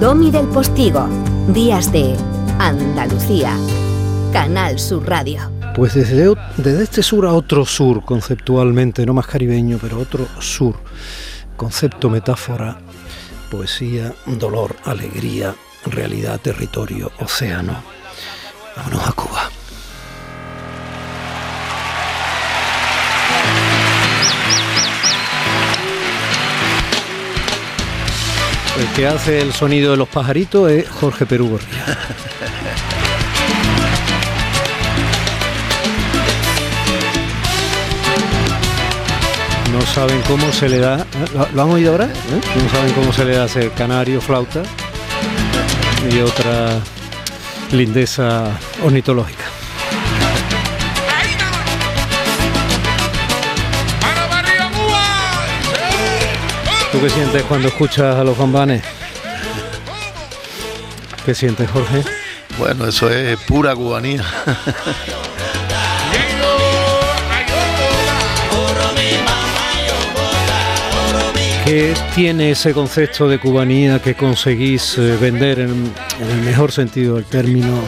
Domi del Postigo, Días de Andalucía, Canal Sur Radio. Pues desde, desde este sur a otro sur, conceptualmente, no más caribeño, pero otro sur, concepto, metáfora, poesía, dolor, alegría, realidad, territorio, océano. Vámonos a Cuba. El que hace el sonido de los pajaritos es Jorge Perú Gorría. No saben cómo se le da. ¿Lo, han oído ahora? ¿Eh? No saben cómo se le da ese canario, flauta y otra lindeza ornitológica. ¿Tú qué sientes cuando escuchas a los bambanes? ¿Qué sientes, Jorge? Bueno, eso es pura cubanía. ¿Qué tiene ese concepto de cubanía que conseguís eh, vender en, en, el mejor sentido del término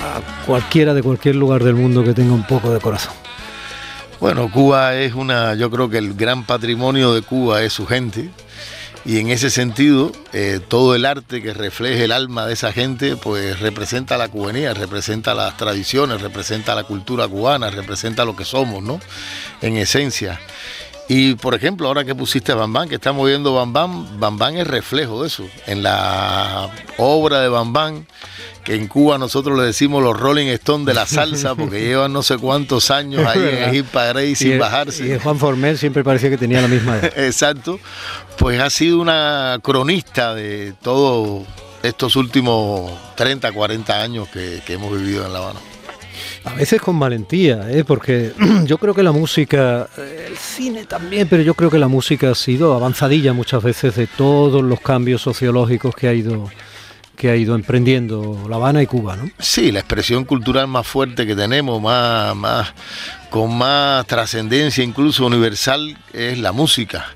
a cualquiera de cualquier lugar del mundo que tenga un poco de corazón? Bueno, Cuba es una, yo creo que el gran patrimonio de Cuba es su gente y en ese sentido eh, todo el arte que refleje el alma de esa gente pues representa la cubanía, representa las tradiciones, representa la cultura cubana, representa lo que somos, ¿no? En esencia. Y por ejemplo, ahora que pusiste Bambán, que estamos viendo Bambán, Bambán es reflejo de eso. En la obra de Bambán, que en Cuba nosotros le decimos los Rolling Stones de la salsa, porque llevan no sé cuántos años ahí en Egipto Grey sin bajarse. Y Juan Formel siempre parecía que tenía la misma edad. Exacto. Pues ha sido una cronista de todos estos últimos 30, 40 años que, que hemos vivido en La Habana. A veces con valentía, ¿eh? porque yo creo que la música, el cine también, pero yo creo que la música ha sido avanzadilla muchas veces de todos los cambios sociológicos que ha ido que ha ido emprendiendo La Habana y Cuba, ¿no? Sí, la expresión cultural más fuerte que tenemos, más, más con más trascendencia incluso universal es la música.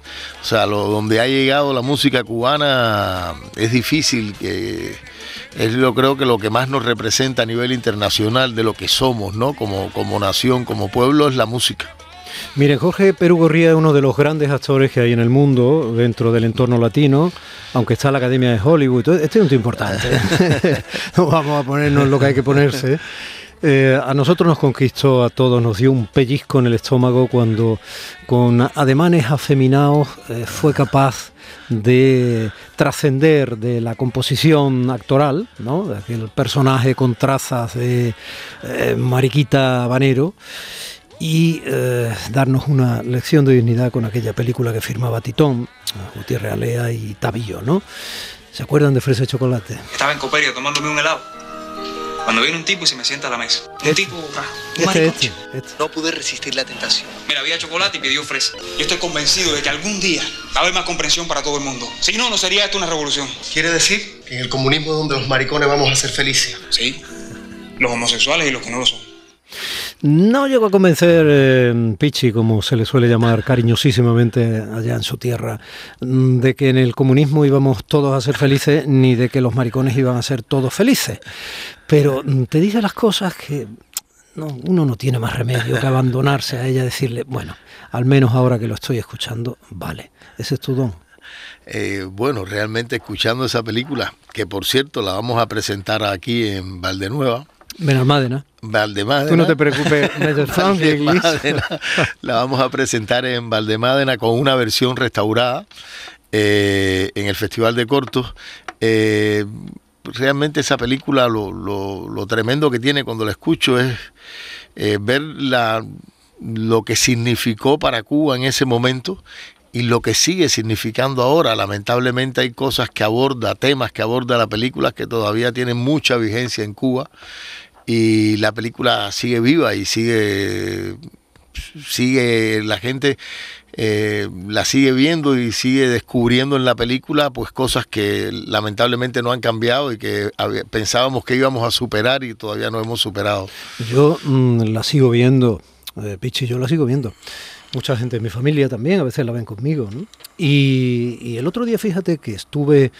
O sea, lo, donde ha llegado la música cubana es difícil que es yo creo que lo que más nos representa a nivel internacional de lo que somos, ¿no? Como, como nación, como pueblo, es la música. Mire, Jorge Perú Gorría es uno de los grandes actores que hay en el mundo dentro del entorno latino, aunque está la Academia de Hollywood. Este es un tío importante. no vamos a ponernos lo que hay que ponerse. Eh, a nosotros nos conquistó a todos, nos dio un pellizco en el estómago cuando con ademanes afeminados eh, fue capaz de trascender de la composición actoral, ¿no? de aquel personaje con trazas de eh, mariquita habanero y darnos una lección de dignidad con aquella película que firmaba Titón, Gutiérrez Alea y Tabillo, ¿no? ¿Se acuerdan de Fresa y Chocolate? Estaba en Coperio tomándome un helado. Cuando viene un tipo y se me sienta a la mesa. Un Este. tipo, ah, un Este, maricón. este, este. No pude resistir la tentación. Mira, había chocolate y pidió fresa. Yo estoy convencido de que algún día va a haber más comprensión para todo el mundo. Si no, no sería esto una revolución. Quiere decir que en el comunismo es donde los maricones vamos a ser felices. Sí. Los homosexuales y los que no lo son. No llegó a convencer eh, Pichi, como se le suele llamar cariñosísimamente allá en su tierra, mm, de que en el comunismo íbamos todos a ser felices, ni de que los maricones iban a ser todos felices. Pero mm, te dice las cosas que no, uno no tiene más remedio que abandonarse a ella, decirle, bueno, al menos ahora que lo estoy escuchando, vale, ese es tu don. Eh, bueno, realmente escuchando esa película, que por cierto la vamos a presentar aquí en Valdenueva, Benalmádena. Valdemádena. Tú no te preocupes, Valdemádena. La vamos a presentar en Valdemádena con una versión restaurada eh, en el Festival de Cortos. Eh, realmente esa película, lo, lo- lo tremendo que tiene cuando la escucho es eh, ver la, lo que significó para Cuba en ese momento y lo que sigue significando ahora. Lamentablemente hay cosas que aborda, temas que aborda la película que todavía tienen mucha vigencia en Cuba y la película sigue viva y sigue sigue la gente eh, la sigue viendo y sigue descubriendo en la película pues cosas que lamentablemente no han cambiado y que pensábamos que íbamos a superar y todavía no hemos superado. Yo mm, la sigo viendo, eh, Pichi, yo la sigo viendo. Mucha gente de mi familia también, a veces la ven conmigo. ¿no? Y, el otro día, fíjate que estuve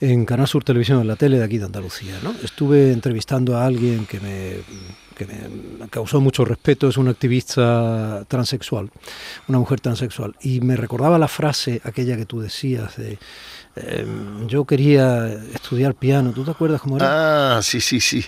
en Canal Sur Televisión, en la tele de aquí de Andalucía, ¿no? estuve entrevistando a alguien que me, que me causó mucho respeto, es una activista transexual, una mujer transexual, y me recordaba la frase aquella que tú decías de Em, yo quería estudiar piano, ¿tú te acuerdas cómo era? Ah, sí, sí, sí.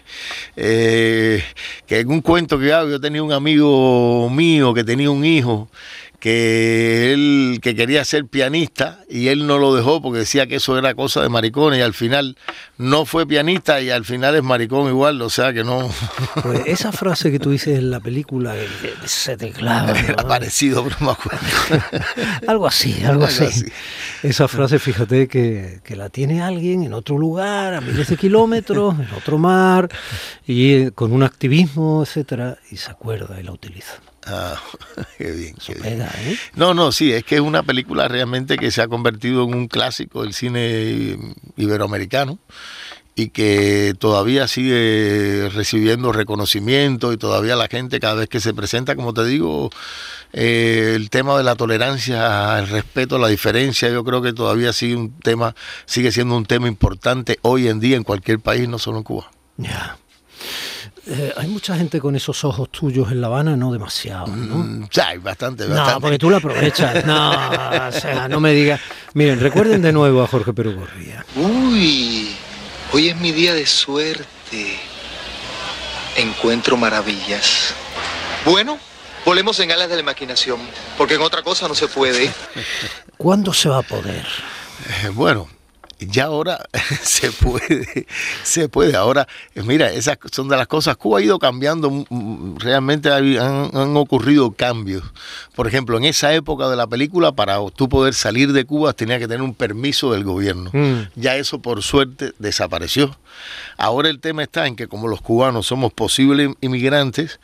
Eh, que en un cuento que hago, yo tenía un amigo mío que tenía un hijo que él que quería ser pianista y él no lo dejó porque decía que eso era cosa de maricones y al final no fue pianista y al final es maricón igual, o sea que no. Pues esa frase que tú dices en la película se te clava. Era parecido, pero me acuerdo. algo así, algo, así. Esa frase, fíjate que, que, la tiene alguien en otro lugar, a miles de kilómetros, en otro mar, y eh, con un activismo, etcétera, y se acuerda y la utiliza. Ah, qué bien. ¿eh? No, no, sí, es que es una película realmente que se ha convertido en un clásico del cine iberoamericano y que todavía sigue recibiendo reconocimiento y todavía la gente cada vez que se presenta, como te digo, eh, el tema de la tolerancia, el respeto, la diferencia, yo creo que todavía sigue un tema, sigue siendo un tema importante hoy en día en cualquier país, no solo en Cuba. Ya. Eh, hay mucha gente con esos ojos tuyos en La Habana, no demasiado, ¿no? Mm, sí, bastante, bastante. No, porque tú lo aprovechas. No, o sea, no me digas. Miren, recuerden de nuevo a Jorge Perú Gorría. Uy, hoy es mi día de suerte. Encuentro maravillas. Bueno, volemos en alas de la imaginación, porque en otra cosa no se puede. ¿Cuándo se va a poder? Eh, bueno, ya ahora se puede, se puede. Ahora, eh, mira, esas son de las cosas. Cuba ha ido cambiando, mm, mm, realmente han, ocurrido cambios. Por ejemplo, en esa época de la película, para tú poder salir de Cuba, tenía que tener un permiso del gobierno. Mm. Ya eso, por suerte, desapareció. Ahora el tema está en que, como los cubanos somos posibles inmigrantes,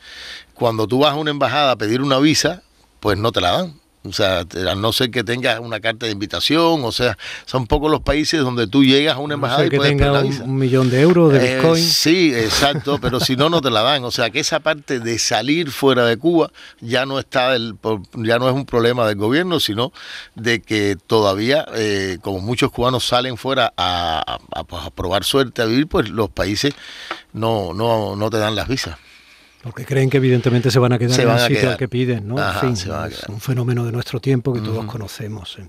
cuando tú vas a una embajada a pedir una visa, pues no te la dan o sea, a no ser que tengas una carta de invitación, o sea, son pocos los países donde tú llegas a una embajada y que tenga un, millón de euros de eh, Bitcoin. sí, exacto, pero si no, no te la dan. O sea, que esa parte de salir fuera de Cuba ya no está, el, ya no es un problema del gobierno, sino de que todavía, eh, como muchos cubanos salen fuera a, pues, a probar suerte, a vivir, pues los países no, no, no te dan las visas. Porque creen que evidentemente se van a quedar en el sitio que piden, ¿no? en fin, es un fenómeno de nuestro tiempo que todos conocemos. ¿eh?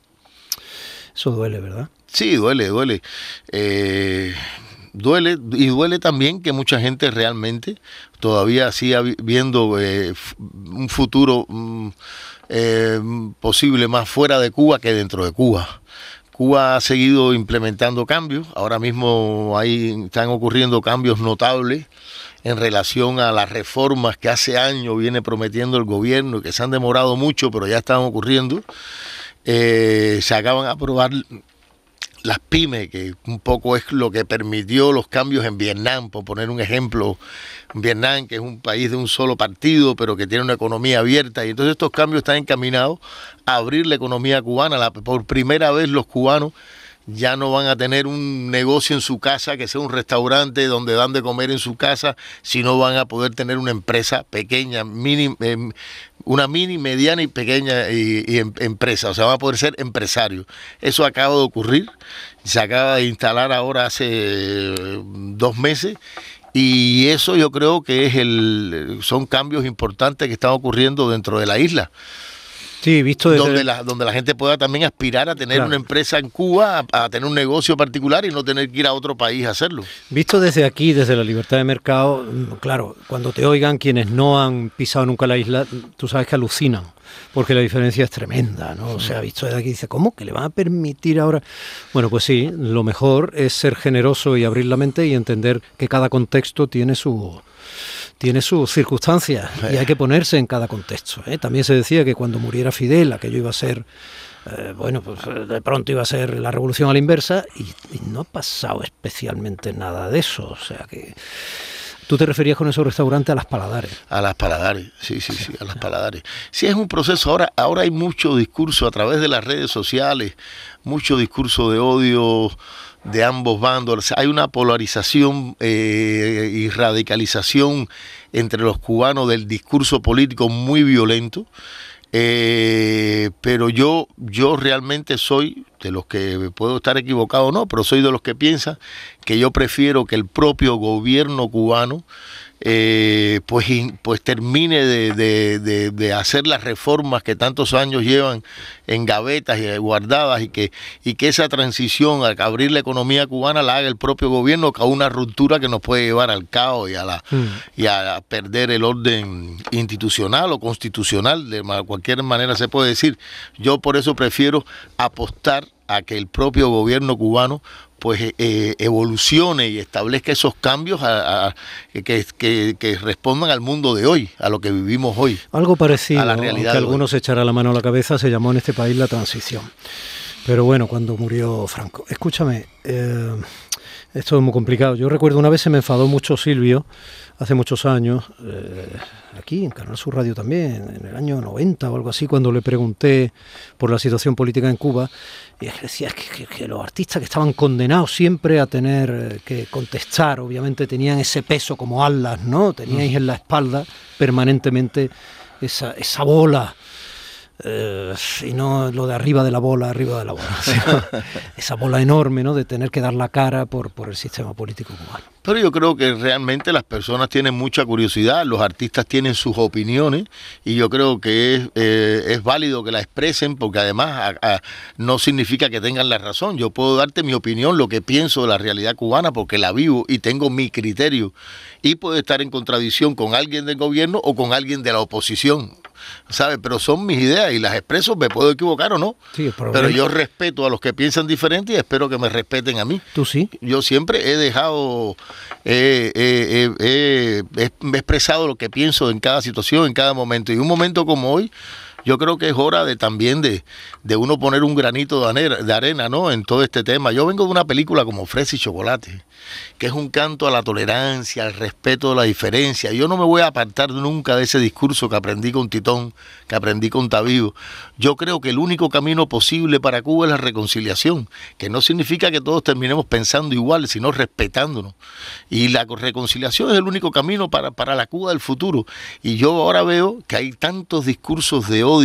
Eso duele, ¿verdad? Sí, duele, duele. Eh, duele y duele también que mucha gente realmente todavía siga viendo eh, un futuro mm, posible más fuera de Cuba que dentro de Cuba. Cuba ha seguido implementando cambios, ahora mismo ahí están ocurriendo cambios notables en relación a las reformas que hace años viene prometiendo el gobierno que se han demorado mucho, pero ya están ocurriendo. Eh, se acaban de aprobar las pymes, que un poco es lo que permitió los cambios en Vietnam, por poner un ejemplo, Vietnam, que es un país de un solo partido, pero que tiene una economía abierta, y entonces estos cambios están encaminados a abrir la economía cubana. por primera vez los cubanos ya no van a tener un negocio en su casa que sea un restaurante donde dan de comer en su casa, sino van a poder tener una empresa pequeña, mini, em, una mini, mediana y pequeña em, empresa, o sea, van a poder ser empresarios. Eso acaba de ocurrir, se acaba de instalar ahora hace eh, dos meses y eso yo creo que es el, son cambios importantes que están ocurriendo dentro de la isla. Sí, visto desde... donde, la, donde la gente pueda también aspirar a tener una empresa en Cuba, a, tener un negocio particular y no tener que ir a otro país a hacerlo. Visto desde aquí, desde la libertad de mercado, claro, cuando te oigan quienes no han pisado nunca la isla, tú sabes que alucinan porque la diferencia es tremenda, ¿no? O sea, visto desde aquí dice, ¿cómo que le van a permitir ahora? Bueno, pues sí, lo mejor es ser generoso y abrir la mente y entender que cada contexto tiene su tiene sus circunstancias y hay que ponerse en cada contexto. ¿eh? También se decía que cuando muriera Fidel, aquello iba a ser, eh, bueno, pues eh, de pronto iba a ser la revolución a la inversa y, no ha pasado especialmente nada de eso. O sea que... Tú te referías con esos restaurantes a las paladares. A las paladares, sí, sí, sí, a las paladares. Sí, es un proceso. Ahora, ahora hay mucho discurso a través de las redes sociales, mucho discurso de odio, de ambos bandos. Hay una polarización eh, y radicalización entre los cubanos del discurso político muy violento. Eh, pero yo, yo realmente soy de los que puedo estar equivocado o no, pero soy de los que piensan que yo prefiero que el propio gobierno cubano eh, pues, pues termine de, hacer las reformas que tantos años llevan en gavetas y guardadas y que, y que esa transición a abrir la economía cubana la haga el propio gobierno, que a una ruptura que nos puede llevar al caos y a, la, mm. y a perder el orden institucional o constitucional, de cualquier manera se puede decir. Yo por eso prefiero apostar a que el propio gobierno cubano pues eh, eh, evolucione y establezca esos cambios que, respondan al mundo de hoy, a lo que vivimos hoy. Algo parecido, a la realidad que algunos echará la mano a la cabeza, se llamó en este país la transición. Pero bueno, cuando murió Franco. Escúchame, eh, esto es muy complicado. Yo recuerdo una vez se me enfadó mucho Silvio, hace muchos años, aquí en Canal Sur Radio también, en el año 90 o algo así, cuando le pregunté por la situación política en Cuba, y decía que, los artistas que estaban condenados siempre a tener eh, que contestar, obviamente tenían ese peso como alas, ¿no? Teníais mm. en la espalda permanentemente esa, esa bola eh, y no lo de arriba de la bola, arriba de la bola. esa bola enorme, ¿no? De tener que dar la cara por, por el sistema político cubano. Pero yo creo que realmente las personas tienen mucha curiosidad, los artistas tienen sus opiniones y yo creo que es, eh, es válido que la expresen porque además no significa que tengan la razón. Yo puedo darte mi opinión, lo que pienso de la realidad cubana porque la vivo y tengo mi criterio y puedo estar en contradicción con alguien del gobierno o con alguien de la oposición. ¿Sabes? Pero son mis ideas y las expreso, me puedo equivocar o no. pero yo respeto a los que piensan diferente y espero que me respeten a mí. ¿Tú sí? Yo siempre he dejado, he expresado lo que pienso en cada situación, en cada momento. Y un momento como hoy, yo creo que es hora de también de, de uno poner un granito de arena, de arena, ¿no? En todo este tema. Yo vengo de una película como Fresa y Chocolate, que es un canto a la tolerancia, al respeto de la diferencia. Yo no me voy a apartar nunca de ese discurso que aprendí con Titón, que aprendí con Tavío. Yo creo que el único camino posible para Cuba es la reconciliación, que no significa que todos terminemos pensando igual, sino respetándonos. Y la reconciliación es el único camino para, para la Cuba del futuro. Y yo ahora veo que hay tantos discursos de odio,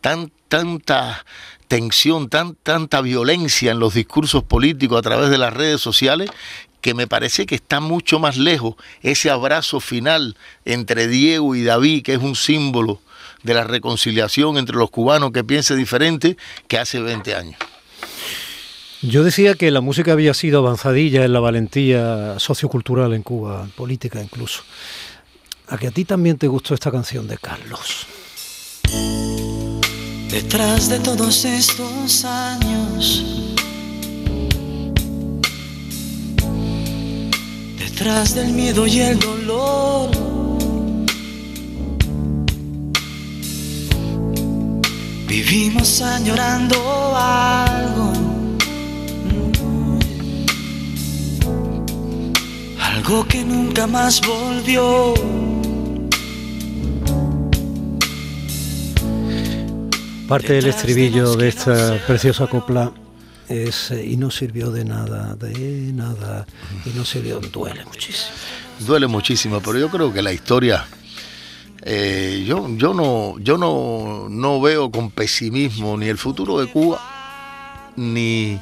tan, tanta tensión, tan, tanta violencia en los discursos políticos a través de las redes sociales que me parece que está mucho más lejos ese abrazo final entre Diego y David, que es un símbolo de la reconciliación entre los cubanos que piense diferente, que hace 20 años. Yo decía que la música había sido avanzadilla en la valentía sociocultural en Cuba, política incluso. A que a ti también te gustó esta canción de Carlos. Detrás de todos estos años, detrás del miedo y el dolor, vivimos añorando algo. Algo que nunca más volvió. Parte del estribillo de esta preciosa copla es eh, y no sirvió de nada, de nada, y no sirvió, duele muchísimo. Duele muchísimo, pero yo creo que la historia, eh, yo, yo, no, yo no, no veo con pesimismo ni el futuro de Cuba, ni,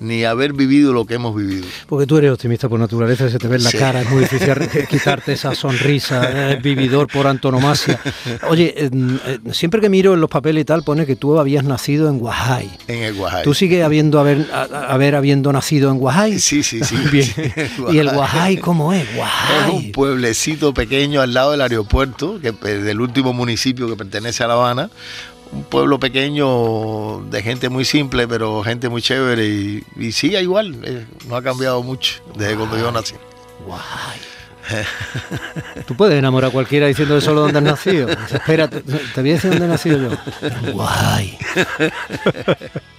ni haber vivido lo que hemos vivido. Porque tú eres optimista por naturaleza, se te ve en la cara, es muy difícil quitarte esa sonrisa, eres vividor por antonomasia. Oye, eh, siempre que miro en los papeles y tal, pone que tú habías nacido en Guajay. En el Guajay. ¿Tú sigues habiendo haber, haber habiendo nacido en Guajay? Sí, sí, sí. ¿Y el Guajay cómo es? Guajay. Es un pueblecito pequeño al lado del aeropuerto, que es del último municipio que pertenece a La Habana, un pueblo pequeño de gente muy simple, pero gente muy chévere y, y sigue igual, eh, no ha cambiado mucho desde cuando yo nací. Guay. Tú puedes enamorar a cualquiera diciendo solo dónde has nacido. Espera, te, voy a decir dónde he nacido yo. Guay.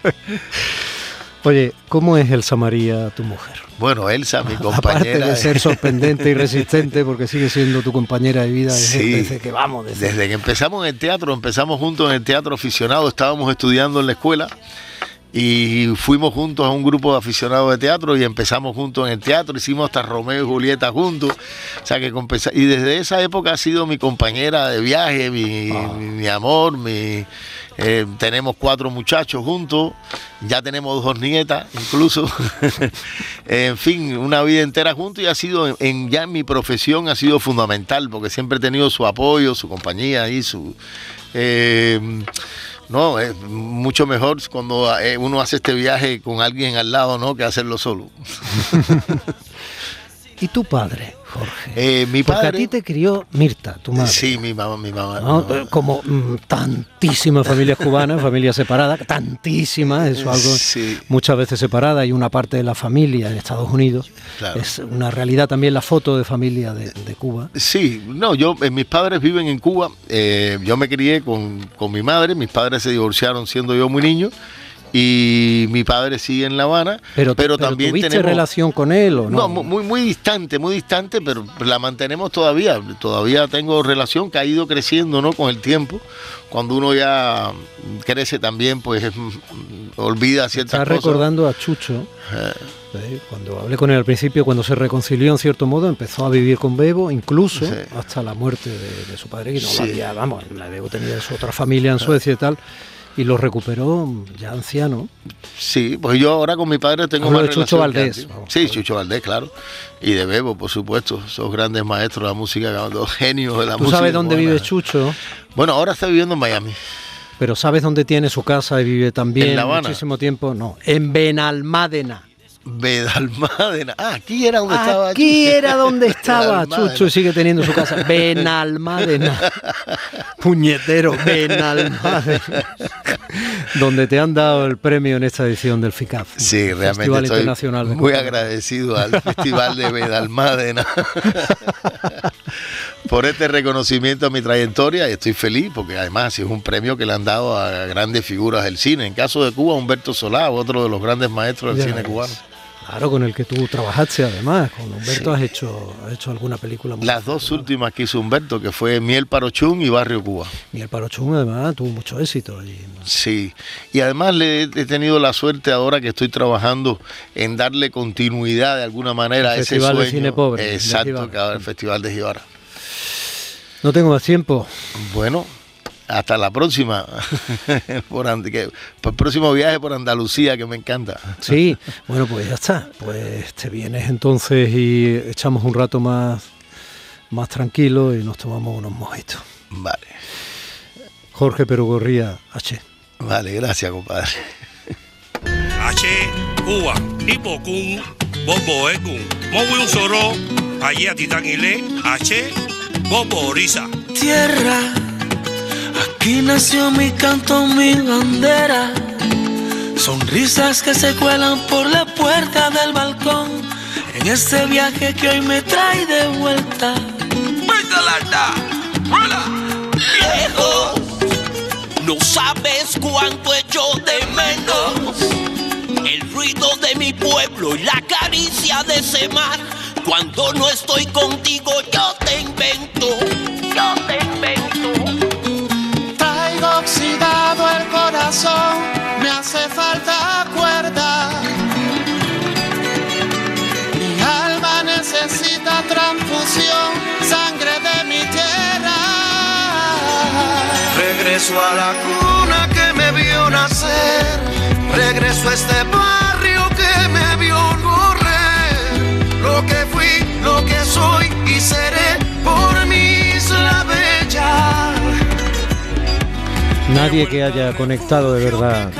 Oye, ¿cómo es Elsa María, tu mujer? Bueno, Elsa, mi compañera. Aparte de ser sorprendente y resistente, porque sigue siendo tu compañera de vida desde, que vamos. Desde... que empezamos en el teatro, empezamos juntos en el teatro aficionado, estábamos estudiando en la escuela y fuimos juntos a un grupo de aficionados de teatro y empezamos juntos en el teatro, hicimos hasta Romeo y Julieta juntos, o sea que y desde esa época ha sido mi compañera de viaje, mi, mi- mi amor, mi, eh, tenemos cuatro muchachos juntos, ya tenemos dos nietas incluso, en fin, una vida entera juntos y ha sido, en- ya en mi profesión ha sido fundamental porque siempre he tenido su apoyo, su compañía y su... eh, no, es mucho mejor cuando eh, uno hace este viaje con alguien al lado, ¿no? Que hacerlo solo. ¿Y tu padre, Jorge? Eh, mi Porque a padre. ti te crió Mirta, tu madre. Sí, mi mamá, mi mamá. ¿no? mi mamá. Como mm, tantísimas familias cubanas, familias separadas, tantísimas, eso algo Sí. muchas veces separada y una parte de la familia en Estados Unidos. Claro. Es una realidad también la foto de familia de, de Cuba. Sí, no, yo, eh, mis padres viven en Cuba. eh, yo me crié con, con mi madre. Mis padres se divorciaron siendo yo muy niño. Y mi padre sigue en La Habana. Pero, Pero, pero también ¿tuviste tenemos. relación con él o no? No, mu- muy, muy distante, muy distante, pero la mantenemos todavía. Todavía tengo relación que ha ido creciendo, ¿no? Con el tiempo. Cuando uno ya crece también, pues mm, olvida ciertas cosas. recordando a Chucho. ¿eh? Cuando hablé con él al principio, cuando se reconcilió en cierto modo, empezó a vivir con Bebo, incluso Sí. hasta la muerte de, de su padre, que no Sí. lo había, vamos, la Bebo tenía su otra familia en Suecia y tal, y lo recuperó ya anciano. Sí, pues yo ahora con mi padre tengo Hablo más de Chucho Valdés. Sí, Chucho Valdés, claro. Y de Bebo, por supuesto. Esos grandes maestros de la música, dos genios de la ¿Tú música. sabes dónde vive Chucho? Bueno, ahora está viviendo en Miami. Pero ¿sabes dónde tiene su casa y vive también ¿En La Habana? muchísimo tiempo? No, en Benalmádena. Bedalmádena. Ah, aquí era donde estaba Aquí era donde estaba Benalmádena. Y sigue teniendo su casa. Benalmádena. Puñetero, Benalmádena. donde te han dado el premio en esta edición del FICAF. Sí, realmente Festival estoy Internacional de muy agradecido al Festival de Bedalmádena por este reconocimiento a mi trayectoria y estoy feliz porque además es un premio que le han dado a grandes figuras del cine. En caso de Cuba, Humberto Solá, otro de los grandes maestros del Ya cine ves. cubano. Claro, con el que tú trabajaste además. Con Humberto has, hecho, has hecho alguna película. muy Las dos últimas que hizo Humberto, que fue Miel Parochún y Barrio Cuba. Y el Parochún además tuvo mucho éxito allí. ¿no? Sí, y además le he tenido la suerte ahora que estoy trabajando en darle continuidad de alguna manera a El ese Festival de. Cine Pobre, de Exacto, ahora el Festival de Gibara. No tengo más tiempo. Bueno, hasta la próxima. por, que- por el próximo viaje por Andalucía, que me encanta. Sí, bueno, pues ya está. Pues te vienes entonces y echamos un rato más, más tranquilo y nos tomamos unos mojitos. Vale, Jorge Perugorría, H. vale, gracias, compadre. H Cuba Hipokun Bobo Ekun Mowi un soro allí a Titangile H Bobo Risa Tierra, aquí nació mi canto, mi bandera. Sonrisas que se cuelan por la puerta del balcón. En este viaje que hoy me trae de vuelta. Viejo, no sabes cuánto echo de menos el ruido de mi pueblo y la caricia de ese mar. Cuando no estoy contigo, yo te invento, yo te invento. Me hace falta cuerda. Mi alma necesita transfusión, sangre de mi tierra. Regreso a la cuna que me vio nacer, regreso a este barrio que me vio correr. Lo que fui, lo que soy y seré Nadie que haya conectado de verdad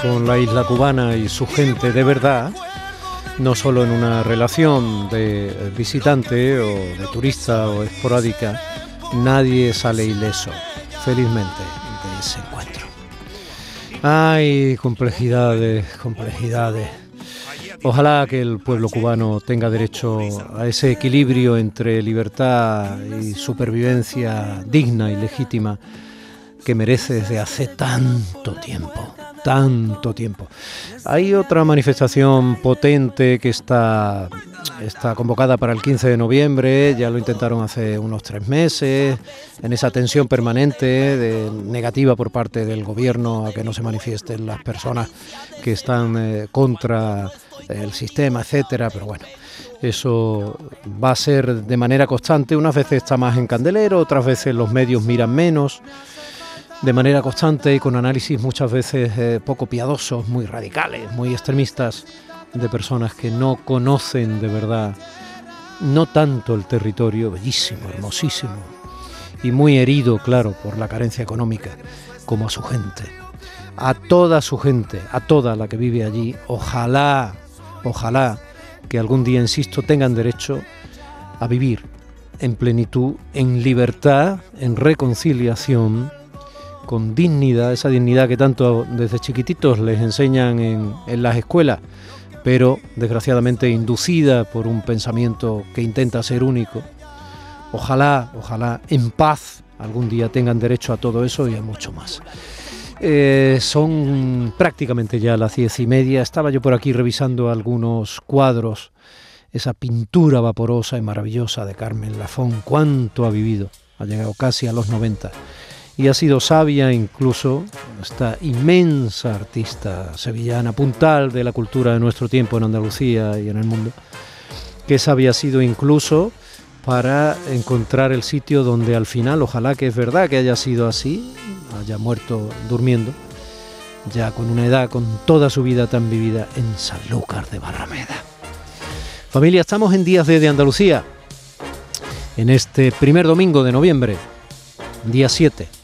con la isla cubana y su gente de verdad, no solo en una relación de visitante o de turista o esporádica, nadie sale ileso, felizmente, de ese encuentro. Ay, complejidades, complejidades. Ojalá que el pueblo cubano tenga derecho a ese equilibrio entre libertad y supervivencia digna y legítima que merece desde hace tanto tiempo. tanto tiempo. Hay otra manifestación potente que está, está convocada para el 15 de noviembre, ya lo intentaron hace unos tres meses, en esa tensión permanente negativa por parte del gobierno a que no se manifiesten las personas que están eh, contra el sistema, etcétera, pero bueno. Eso va a ser de manera constante, unas veces está más en candelero, otras veces los medios miran menos de manera constante y con análisis muchas veces eh, poco piadosos, muy radicales, muy extremistas, de personas que no conocen de verdad, no tanto el territorio, bellísimo, hermosísimo, y muy herido, claro, por la carencia económica, como a su gente. A toda su gente, a toda la que vive allí, ojalá, ojalá que algún día, insisto, tengan derecho a vivir en plenitud, en libertad, en reconciliación, con dignidad, esa dignidad que tanto desde chiquititos les enseñan en, las escuelas, pero desgraciadamente inducida por un pensamiento que intenta ser único. Ojalá, ojalá en paz algún día tengan derecho a todo eso y a mucho más. Eh, son prácticamente ya las diez y media. Estaba yo por aquí revisando algunos cuadros, esa pintura vaporosa y maravillosa de Carmen Lafón. ¿Cuánto ha vivido? Ha llegado casi a los 90 y ha sido sabia incluso esta inmensa artista sevillana, puntal de la cultura de nuestro tiempo en Andalucía y en el mundo, que sabia ha sido incluso para encontrar el sitio donde al final, ojalá que es verdad que haya sido así, haya muerto durmiendo, ya con una edad, con toda su vida tan vivida en Sanlúcar de Barrameda. Familia, estamos en Días de, de Andalucía, en este primer domingo de noviembre, día 7